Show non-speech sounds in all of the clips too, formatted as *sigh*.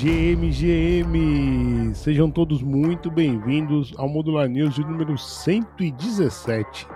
GM, GM! Sejam todos muito bem-vindos ao Modular News de número 117.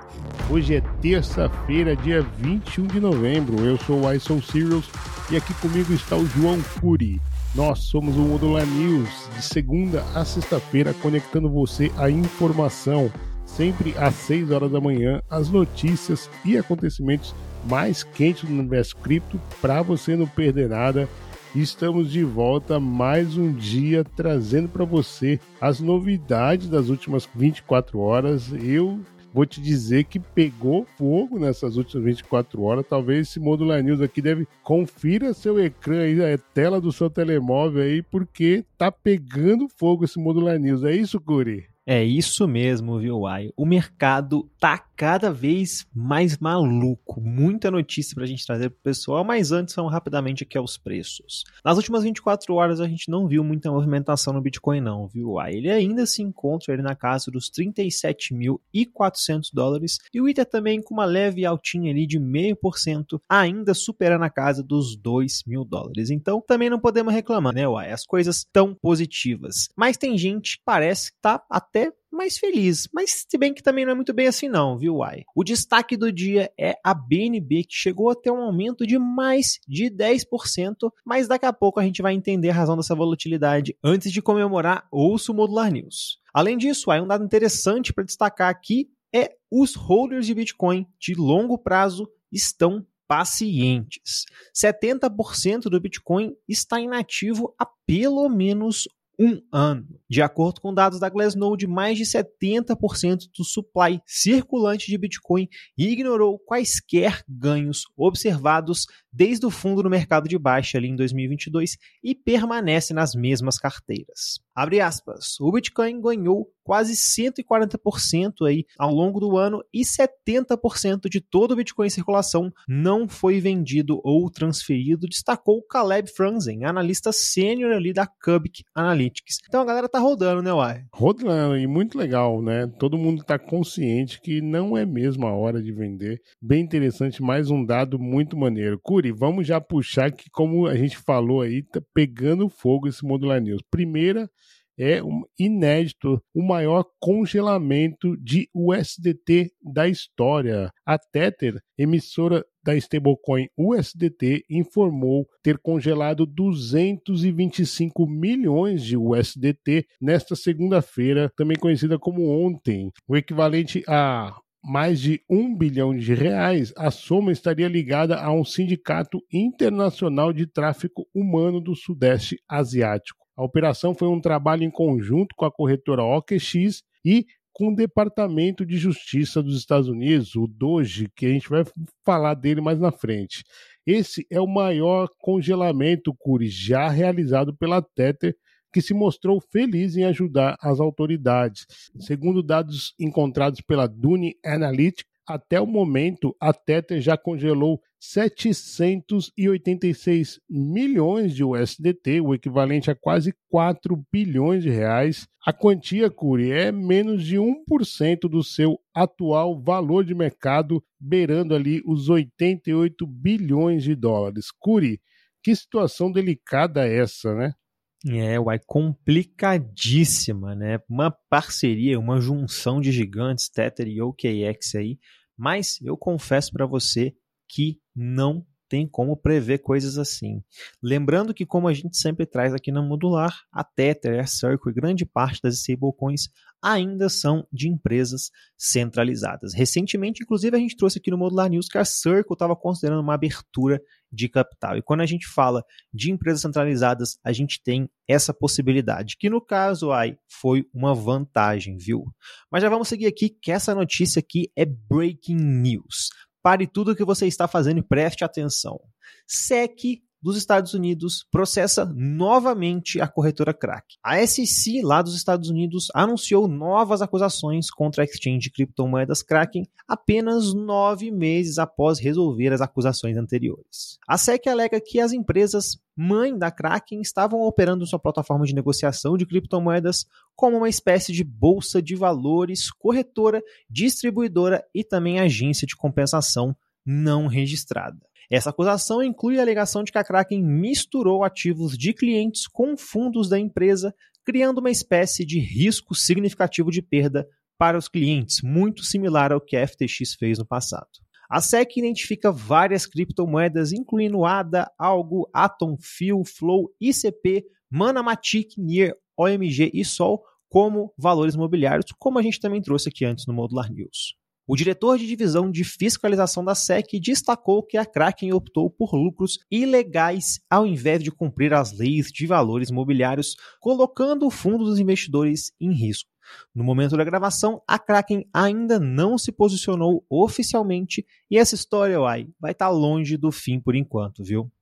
Hoje é terça-feira, dia 21 de novembro. Eu sou o ISO Serials e aqui comigo está o João Curi. Nós somos o Modular News de segunda a sexta-feira, conectando você à informação, sempre às 6 horas da manhã, as notícias e acontecimentos mais quentes do universo cripto para você não perder nada Estamos de volta mais um dia trazendo para você as novidades das últimas 24 horas. Eu vou te dizer que pegou fogo nessas últimas 24 horas. Talvez esse Modular News aqui deve confira seu ecrã aí, a tela do seu telemóvel aí, porque tá pegando fogo esse Modular News. É isso, Curi? É isso mesmo, viu, Ai? O mercado tá cada vez mais maluco. Muita notícia pra gente trazer pro pessoal, mas antes vamos rapidamente aqui aos preços. Nas últimas 24 horas a gente não viu muita movimentação no Bitcoin não, viu, Ai? Ele ainda se encontra ali na casa dos 37.400 dólares e o Ether também com uma leve altinha ali de 0,5%, ainda superando a casa dos 2 mil dólares. Então também não podemos reclamar, né, Uai? As coisas estão positivas. Mas tem gente que parece que tá mais feliz. Mas se bem que também não é muito bem assim não, viu, Uai? O destaque do dia é a BNB, que chegou a ter um aumento de mais de 10%, mas daqui a pouco a gente vai entender a razão dessa volatilidade. Antes de comemorar, ouço Modular News. Além disso, aí um dado interessante para destacar aqui é os holders de Bitcoin de longo prazo estão pacientes. 70% do Bitcoin está inativo há pelo menos um ano. De acordo com dados da Glassnode, mais de 70% do supply circulante de Bitcoin ignorou quaisquer ganhos observados desde o fundo no mercado de baixa ali em 2022 e permanece nas mesmas carteiras. Abre aspas. O Bitcoin ganhou quase 140% aí ao longo do ano e 70% de todo o Bitcoin em circulação não foi vendido ou transferido, destacou Caleb Franzen, analista sênior ali da Cubic Analytics. Então a galera tá rodando, né, Uai? Rodando, e muito legal, né? Todo mundo tá consciente que não é mesmo a hora de vender. Bem interessante, mais um dado muito maneiro. Curi, vamos já puxar que, como a gente falou aí, tá pegando fogo esse Modular News. Primeira, é um inédito, o maior congelamento de USDT da história. A Tether, emissora da stablecoin USDT, informou ter congelado 225 milhões de USDT nesta segunda-feira, também conhecida como ontem, o equivalente a mais de um bilhão de reais, a soma estaria ligada a um sindicato internacional de tráfico humano do Sudeste Asiático. A operação foi um trabalho em conjunto com a corretora OKX e com o Departamento de Justiça dos Estados Unidos, o DOGE, que a gente vai falar dele mais na frente. Esse é o maior congelamento, Curi, já realizado pela Tether, que se mostrou feliz em ajudar as autoridades. Segundo dados encontrados pela Dune Analytics, até o momento, a Tether já congelou 786 milhões de USDT, o equivalente a quase 4 bilhões de reais. A quantia, Curi, é menos de 1% do seu atual valor de mercado, beirando ali os 88 bilhões de dólares. Curi, que situação delicada é essa, né? É, uai, complicadíssima, né? Uma parceria, uma junção de gigantes, Tether e OKX aí. Mas eu confesso para você que não tem como prever coisas assim. Lembrando que, como a gente sempre traz aqui na Modular, a Tether, a Circle e grande parte das stablecoins ainda são de empresas centralizadas. Recentemente, inclusive, a gente trouxe aqui no Modular News que a Circle estava considerando uma abertura de capital. E quando a gente fala de empresas centralizadas, a gente tem essa possibilidade, que no caso AI foi uma vantagem, viu? Mas já vamos seguir aqui, que essa notícia aqui é breaking news. Pare tudo o que você está fazendo e preste atenção. SEC dos Estados Unidos processa novamente a corretora Crack. A SEC lá dos Estados Unidos anunciou novas acusações contra a exchange de criptomoedas Kraken apenas nove meses após resolver as acusações anteriores. A SEC alega que as empresas mãe da Kraken estavam operando sua plataforma de negociação de criptomoedas como uma espécie de bolsa de valores, corretora, distribuidora e também agência de compensação não registrada. Essa acusação inclui a alegação de que a Kraken misturou ativos de clientes com fundos da empresa, criando uma espécie de risco significativo de perda para os clientes, muito similar ao que a FTX fez no passado. A SEC identifica várias criptomoedas, incluindo ADA, Algo, Atom, Fio, Flow, ICP, Manamatic, Nier, OMG e Sol como valores imobiliários, como a gente também trouxe aqui antes no Modular News. O diretor de divisão de fiscalização da SEC destacou que a Kraken optou por lucros ilegais ao invés de cumprir as leis de valores imobiliários, colocando o fundo dos investidores em risco. No momento da gravação, a Kraken ainda não se posicionou oficialmente e essa história, uai, vai estar tá longe do fim por enquanto, viu?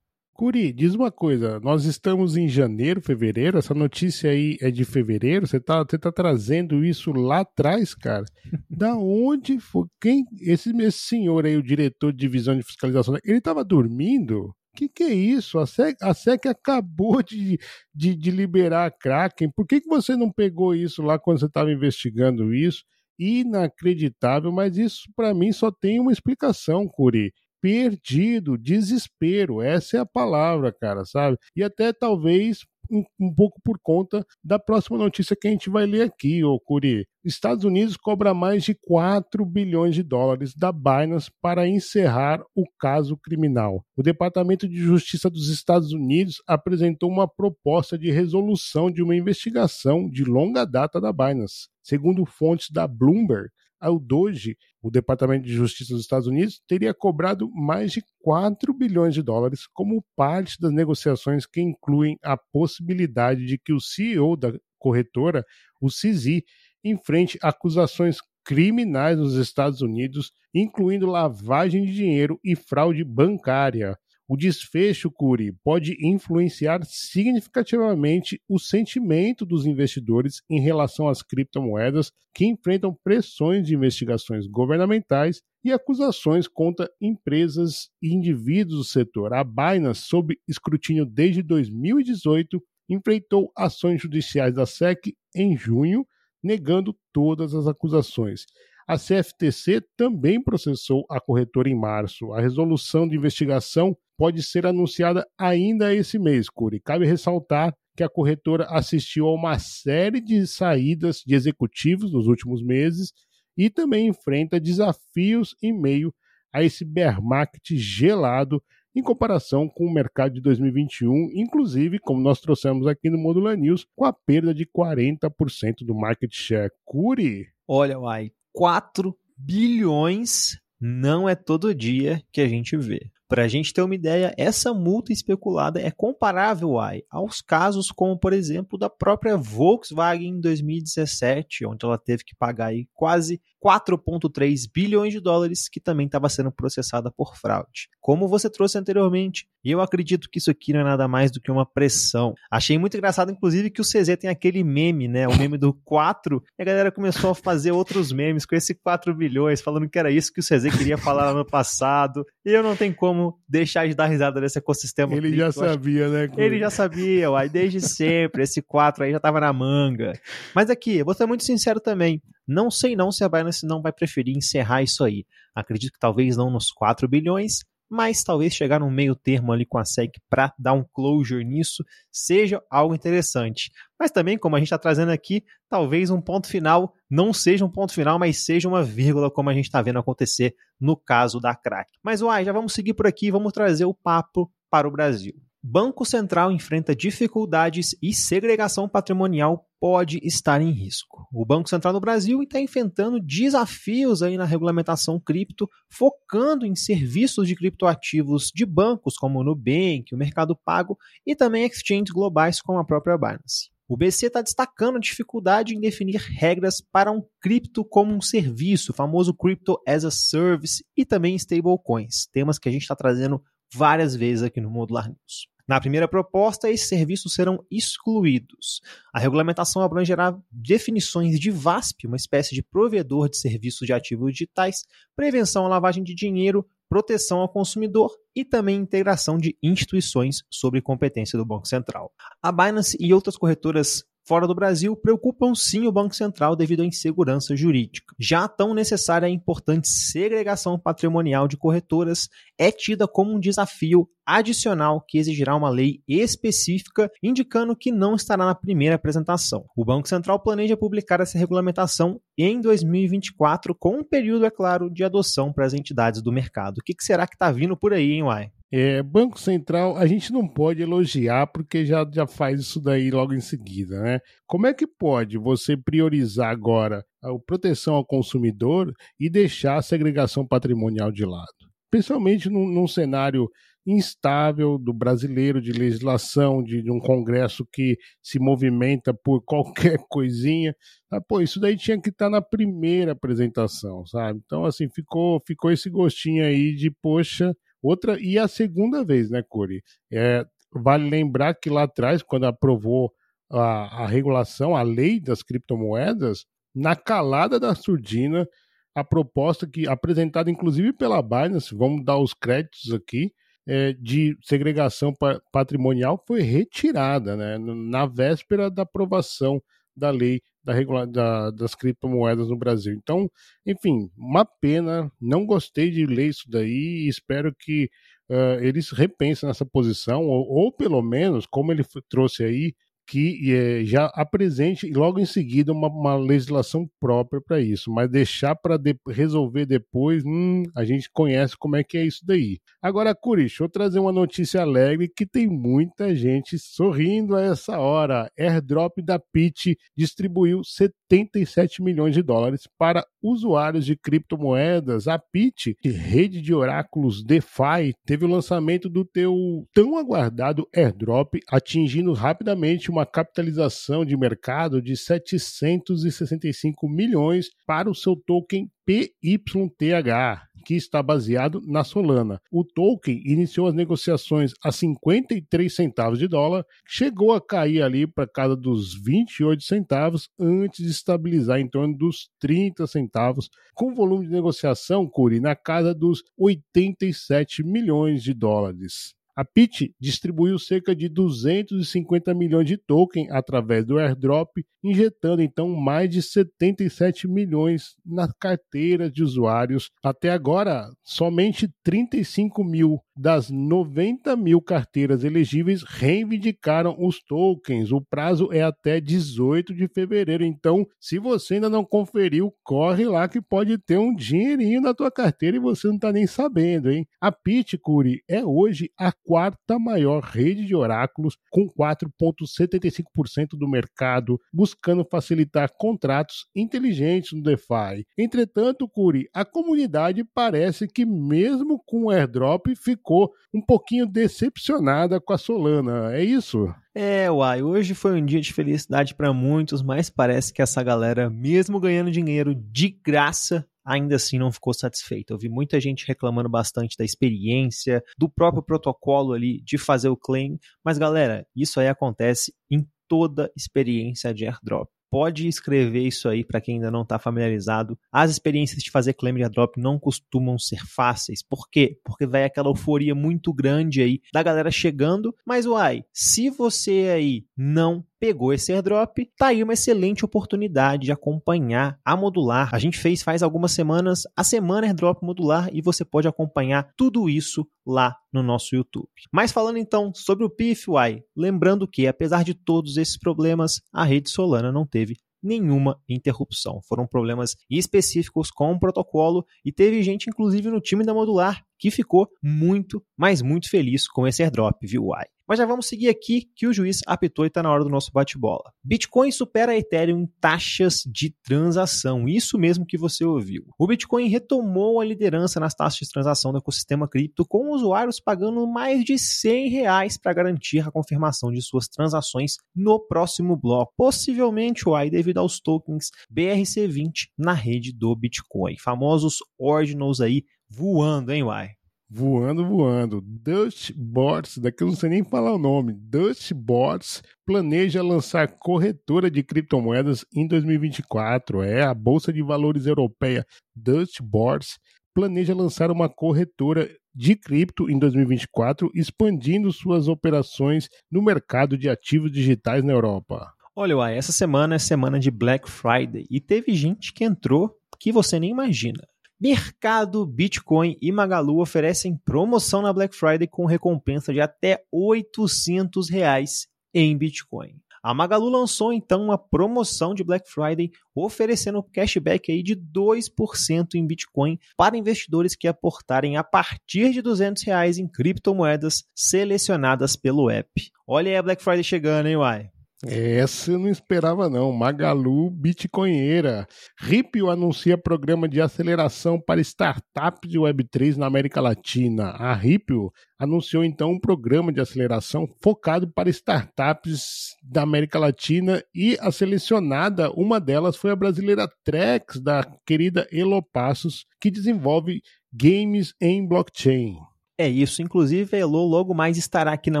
Curi, diz uma coisa, nós estamos em janeiro, fevereiro, essa notícia aí é de fevereiro, você tá, você tá trazendo isso lá atrás, cara? *laughs* Da onde foi? Quem, esse, esse senhor aí, o diretor de divisão de fiscalização, ele tava dormindo? Que que é isso? A SEC, a SEC acabou de, de, de liberar a Kraken, por que, que você não pegou isso lá quando você estava investigando isso? Inacreditável, mas isso para mim só tem uma explicação, Curi perdido, desespero, essa é a palavra, cara, sabe? E até talvez um, um, pouco por conta da próxima notícia que a gente vai ler aqui, ô Curi. Estados Unidos cobra mais de 4 bilhões de dólares da Binance para encerrar o caso criminal. O Departamento de Justiça dos Estados Unidos apresentou uma proposta de resolução de uma investigação de longa data da Binance. Segundo fontes da Bloomberg, o Doge, o Departamento de Justiça dos Estados Unidos, teria cobrado mais de 4 bilhões de dólares como parte das negociações que incluem a possibilidade de que o CEO da corretora, o CZ, enfrente acusações criminais nos Estados Unidos, incluindo lavagem de dinheiro e fraude bancária. O desfecho, Curi, pode influenciar significativamente o sentimento dos investidores em relação às criptomoedas que enfrentam pressões de investigações governamentais e acusações contra empresas e indivíduos do setor. A Binance, sob escrutínio desde 2018, enfrentou ações judiciais da SEC em junho, negando todas as acusações. A CFTC também processou a corretora em março. A resolução de investigação pode ser anunciada ainda esse mês, Curi. Cabe ressaltar que a corretora assistiu a uma série de saídas de executivos nos últimos meses e também enfrenta desafios em meio a esse bear market gelado em comparação com o mercado de 2021, inclusive, como nós trouxemos aqui no Modular News, com a perda de 40% do market share. Curi! Olha, Uai, 4 bilhões não é todo dia que a gente vê. Para a gente ter uma ideia, essa multa especulada é comparável ai, aos casos como, por exemplo, da própria Volkswagen em 2017, onde ela teve que pagar aí quase 4,3 bilhões de dólares, que também estava sendo processada por fraude. Como você trouxe anteriormente, e eu acredito que isso aqui não é nada mais do que uma pressão. Achei muito engraçado, inclusive, que o CZ tem aquele meme, né? O meme do 4, e a galera começou a fazer outros memes com esse 4 bilhões, falando que era isso que o CZ queria falar no passado. E eu não tenho como deixar de dar risada nesse ecossistema. Ele já sabia, né? Ele já sabia, uai, desde sempre. Esse 4 aí já tava na manga. Mas aqui, eu vou ser muito sincero também. Não sei não se a Binance não vai preferir encerrar isso aí. Acredito que talvez não nos 4 bilhões, mas talvez chegar num meio termo ali com a SEC para dar um closure nisso seja algo interessante. Mas também, como a gente está trazendo aqui, talvez um ponto final não seja um ponto final, mas seja uma vírgula, como a gente está vendo acontecer no caso da crack. Mas uai, já vamos seguir por aqui vamos trazer o papo para o Brasil. Banco Central enfrenta dificuldades e segregação patrimonial pode estar em risco. O Banco Central no Brasil está enfrentando desafios aí na regulamentação cripto, focando em serviços de criptoativos de bancos como o Nubank, o Mercado Pago e também exchanges globais como a própria Binance. O BC está destacando a dificuldade em definir regras para um cripto como um serviço, o famoso Crypto as a Service e também stablecoins, temas que a gente está trazendo várias vezes aqui no Modular News. Na primeira proposta, esses serviços serão excluídos. A regulamentação abrangerá definições de VASP, uma espécie de provedor de serviços de ativos digitais, prevenção à lavagem de dinheiro, proteção ao consumidor e também integração de instituições sobre competência do Banco Central. A Binance e outras corretoras fora do Brasil preocupam sim o Banco Central devido à insegurança jurídica. Já tão necessária a importante segregação patrimonial de corretoras é tida como um desafio adicional que exigirá uma lei específica, indicando que não estará na primeira apresentação. O Banco Central planeja publicar essa regulamentação em 2024, com um período, é claro, de adoção para as entidades do mercado. O que será que está vindo por aí, hein, Uai? É, Banco Central, a gente não pode elogiar porque já, já faz isso daí logo em seguida, né? Como é que pode você priorizar agora a proteção ao consumidor e deixar a segregação patrimonial de lado? Principalmente num, num cenário instável do brasileiro de legislação, de, de, um Congresso que se movimenta por *laughs* qualquer coisinha. Ah, pô, isso daí tinha que estar tá na primeira apresentação, sabe? Então, assim, ficou, ficou esse gostinho aí de, poxa, Outra, e a segunda vez, né, Curi? É, vale lembrar que lá atrás, quando aprovou a, a regulação, a lei das criptomoedas, na calada da surdina, a proposta que apresentada inclusive pela Binance, vamos dar os créditos aqui, é, de segregação patrimonial foi retirada, né, na véspera da aprovação da lei da regula da, das criptomoedas no Brasil. Então, enfim, uma pena, não gostei de ler isso daí e espero que uh, eles repensem nessa posição, ou, ou pelo menos, como ele trouxe aí, que é, já apresente logo em seguida uma, uma legislação própria para isso, mas deixar para de, resolver depois, hum, a gente conhece como é que é isso daí. Agora, Curi, deixa eu trazer uma notícia alegre que tem muita gente sorrindo a essa hora. Airdrop da Pitch distribuiu 77 milhões de dólares para usuários de criptomoedas. A Pitch, rede de oráculos DeFi, teve o lançamento do teu tão aguardado airdrop, atingindo rapidamente uma capitalização de mercado de 765 milhões para o seu token PYTH, que está baseado na Solana. O token iniciou as negociações a 53 centavos de dólar, chegou a cair ali para casa dos 28 centavos antes de estabilizar em torno dos 30 centavos, com volume de negociação, Curi, na casa dos 87 milhões de dólares. A Pitch distribuiu cerca de 250 milhões de token através do airdrop, injetando então mais de 77 milhões na carteira de usuários. Até agora, somente 35 mil das 90 mil carteiras elegíveis reivindicaram os tokens. O prazo é até 18 de fevereiro. Então, se você ainda não conferiu, corre lá que pode ter um dinheirinho na tua carteira e você não está nem sabendo, hein? A Pitcuri é hoje a quarta maior rede de oráculos, com 4,75% do mercado, buscando facilitar contratos inteligentes no DeFi. Entretanto, Curi, a comunidade parece que, mesmo com o airdrop, ficou ficou um pouquinho decepcionada com a Solana. É isso? É, uai, hoje foi um dia de felicidade para muitos, mas parece que essa galera, mesmo ganhando dinheiro de graça, ainda assim não ficou satisfeita. Eu vi muita gente reclamando bastante da experiência, do próprio protocolo ali de fazer o claim, mas galera, isso aí acontece em toda experiência de airdrop pode escrever isso aí para quem ainda não está familiarizado. As experiências de fazer claim de airdrop não costumam ser fáceis. Por quê? Porque vai aquela euforia muito grande aí da galera chegando. Mas uai, se você aí não pegou esse airdrop, tá aí uma excelente oportunidade de acompanhar a modular. A gente fez faz algumas semanas a semana airdrop modular e você pode acompanhar tudo isso lá no nosso YouTube. Mas falando então sobre o PIFY, lembrando que apesar de todos esses problemas, a rede Solana não teve nenhuma interrupção. Foram problemas específicos com o protocolo e teve gente, inclusive, no time da Modular que ficou muito, mas muito feliz com esse airdrop, viu, Uai? Mas já vamos seguir aqui que o juiz apitou e está na hora do nosso bate-bola. Bitcoin supera a Ethereum em taxas de transação. Isso mesmo que você ouviu. O Bitcoin retomou a liderança nas taxas de transação do ecossistema cripto, com usuários pagando mais de 100 reais para garantir a confirmação de suas transações no próximo bloco. Possivelmente, o devido aos tokens BRC20 na rede do Bitcoin. Famosos ordinals aí voando, hein, Uai? Voando, voando. Dustbots, daqui eu não sei nem falar o nome. Dustbots planeja lançar corretora de criptomoedas em 2024. É a Bolsa de Valores Europeia Dustbots planeja lançar uma corretora de cripto em 2024, expandindo suas operações no mercado de ativos digitais na Europa. Olha, uai, essa semana é semana de Black Friday e teve gente que entrou que você nem imagina. Mercado, Bitcoin e Magalu oferecem promoção na Black Friday com recompensa de até 800 reais em Bitcoin. A Magalu lançou então uma promoção de Black Friday oferecendo cashback aí de 2% em Bitcoin para investidores que aportarem a partir de 200 reais em criptomoedas selecionadas pelo app. Olha aí a Black Friday chegando, hein, Uai? Essa eu não esperava não. Magalu Bitcoinheira. Ripio anuncia programa de aceleração para startups de Web3 na América Latina. A Ripio anunciou então um programa de aceleração focado para startups da América Latina e a selecionada, uma delas foi a brasileira Trex, da querida Elo Passos, que desenvolve games em blockchain. É isso, inclusive a Elo logo mais estará aqui na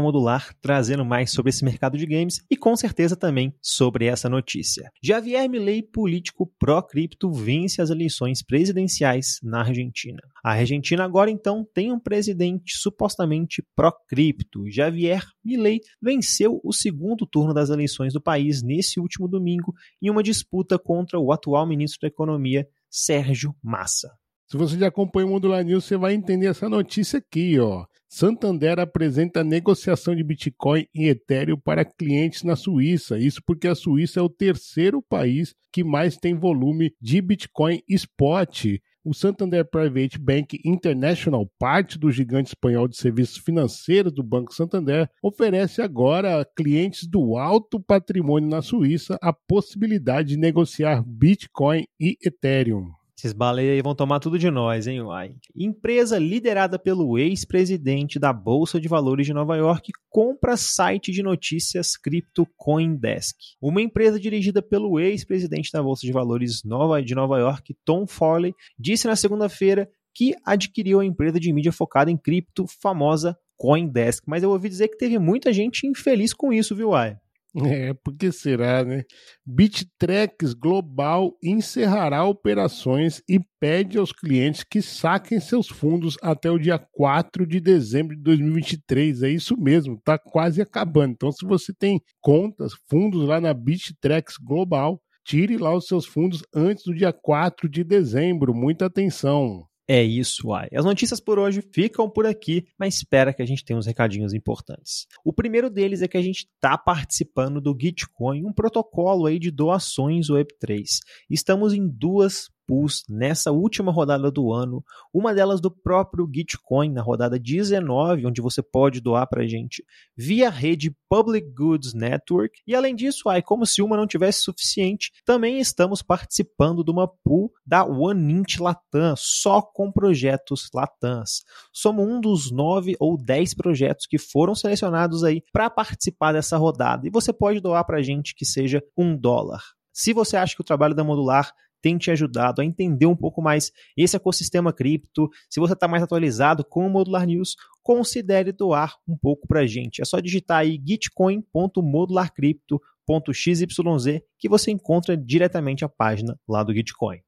Modular trazendo mais sobre esse mercado de games e com certeza também sobre essa notícia. Javier Milei, político pró-cripto, vence as eleições presidenciais na Argentina. A Argentina agora então tem um presidente supostamente pró-cripto. Javier Milei venceu o segundo turno das eleições do país nesse último domingo em uma disputa contra o atual ministro da Economia, Sérgio Massa. Se você já acompanha o Modular News, você vai entender essa notícia aqui, ó. Santander apresenta negociação de Bitcoin e Ethereum para clientes na Suíça. Isso porque a Suíça é o terceiro país que mais tem volume de Bitcoin spot. O Santander Private Bank International, parte do gigante espanhol de serviços financeiros do Banco Santander, oferece agora a clientes do alto patrimônio na Suíça a possibilidade de negociar Bitcoin e Ethereum. Esses baleias aí vão tomar tudo de nós, hein, uai? Empresa liderada pelo ex-presidente da Bolsa de Valores de Nova York compra site de notícias cripto Coindesk. Uma empresa dirigida pelo ex-presidente da Bolsa de Valores de Nova York, Tom Farley, disse na segunda-feira que adquiriu a empresa de mídia focada em cripto famosa Coindesk. Mas eu ouvi dizer que teve muita gente infeliz com isso, viu, uai? É, porque será, né? Bittrex Global encerrará operações e pede aos clientes que saquem seus fundos até o dia 4 de dezembro de 2023. É isso mesmo, tá quase acabando. Então, se você tem contas, fundos lá na Bittrex Global, tire lá os seus fundos antes do dia 4 de dezembro. Muita atenção. É isso, ai. As notícias por hoje ficam por aqui, mas espera que a gente tenha uns recadinhos importantes. O primeiro deles é que a gente está participando do Gitcoin, um protocolo aí de doações Web3. Estamos em duas pools nessa última rodada do ano, uma delas do próprio Gitcoin, na rodada 19, onde você pode doar para a gente via rede Public Goods Network. E além disso, ai, como se uma não tivesse suficiente, também estamos participando de uma pool da OneInt Latam, só com projetos Latans. Somos um dos nove ou dez projetos que foram selecionados aí para participar dessa rodada. E você pode doar para a gente que seja um dólar. Se você acha que o trabalho da Modular tem te ajudado a entender um pouco mais esse ecossistema cripto. Se você está mais atualizado com o Modular News, considere doar um pouco para a gente. É só digitar aí gitcoin.modularcrypto.xyz que você encontra diretamente a página lá do Gitcoin.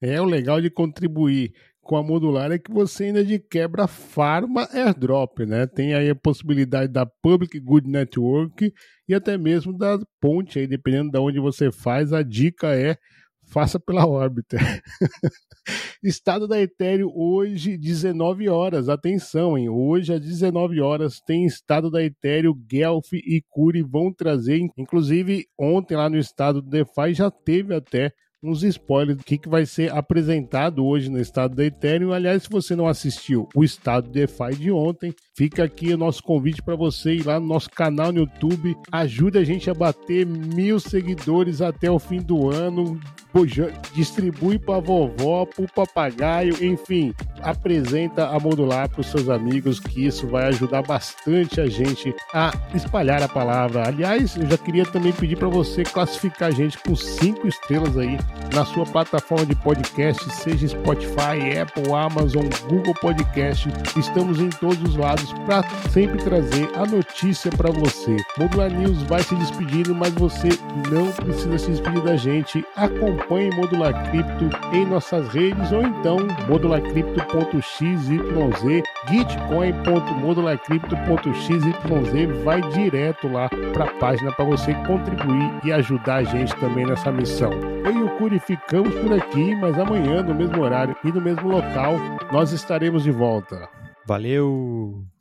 É, o legal de contribuir com a modular é que você ainda de quebra farma airdrop, né? Tem aí a possibilidade da Public Good Network e até mesmo da ponte aí, dependendo de onde você faz, a dica é faça pela órbita. *laughs* Estado da Ethereum hoje, 19 horas. Atenção, hein? Hoje, às 19 horas, tem estado da Ethereum, Guelph e Curi vão trazer. Inclusive, ontem lá no estado do DeFi já teve até uns spoilers do que, que vai ser apresentado hoje no estado da Ethereum. Aliás, se você não assistiu o estado DeFi de ontem, fica aqui o nosso convite para você ir lá no nosso canal no YouTube. Ajude a gente a bater mil seguidores até o fim do ano. Distribui para vovó, para o papagaio, enfim, apresenta a modular para os seus amigos, que isso vai ajudar bastante a gente a espalhar a palavra. Aliás, eu já queria também pedir para você classificar a gente com cinco estrelas aí na sua plataforma de podcast, seja Spotify, Apple, Amazon, Google Podcast. Estamos em todos os lados episódios para sempre trazer a notícia para você. Modular News vai se despedindo, mas você não precisa se despedir da gente. Acompanhe Modular Cripto em nossas redes ou então modularcrypto.xyz, gitcoin.modularcrypto.xyz, vai direto lá para a página para você contribuir e ajudar a gente também nessa missão. Eu e o Curi ficamos por aqui, mas amanhã, no mesmo horário e no mesmo local, nós estaremos de volta. Valeu!